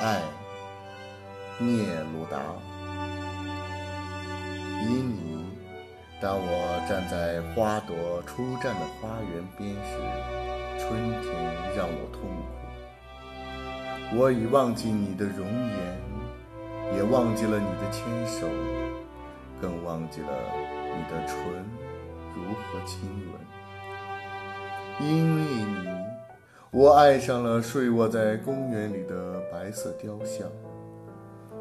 爱，聂鲁达。因你，当我站在花朵初绽的花园边时，春天让我痛苦。我已忘记你的容颜，也忘记了你的牵手，更忘记了你的唇如何亲吻。因为你。我爱上了睡卧在公园里的白色雕像，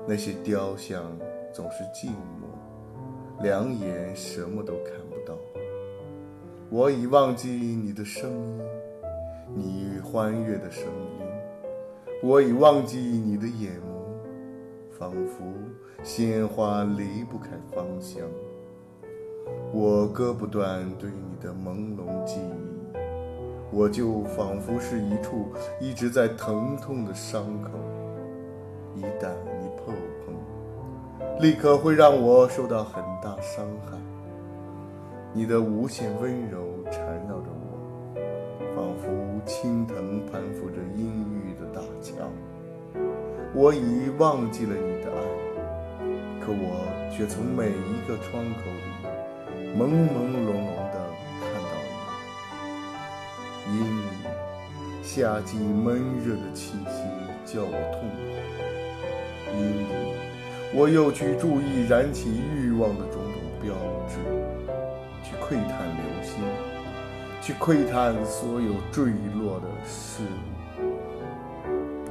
那些雕像总是寂寞，两眼什么都看不到。我已忘记你的声音，你欢悦的声音；我已忘记你的眼眸，仿佛鲜花离不开芳香。我割不断对你的朦胧。我就仿佛是一处一直在疼痛的伤口，一旦你碰碰，立刻会让我受到很大伤害。你的无限温柔缠绕着我，仿佛青藤攀附着阴郁的大墙。我已忘记了你的爱，可我却从每一个窗口里朦朦胧胧。地看到夏季闷热的气息叫我痛苦，因此我又去注意燃起欲望的种种标志，去窥探流星，去窥探所有坠落的事物。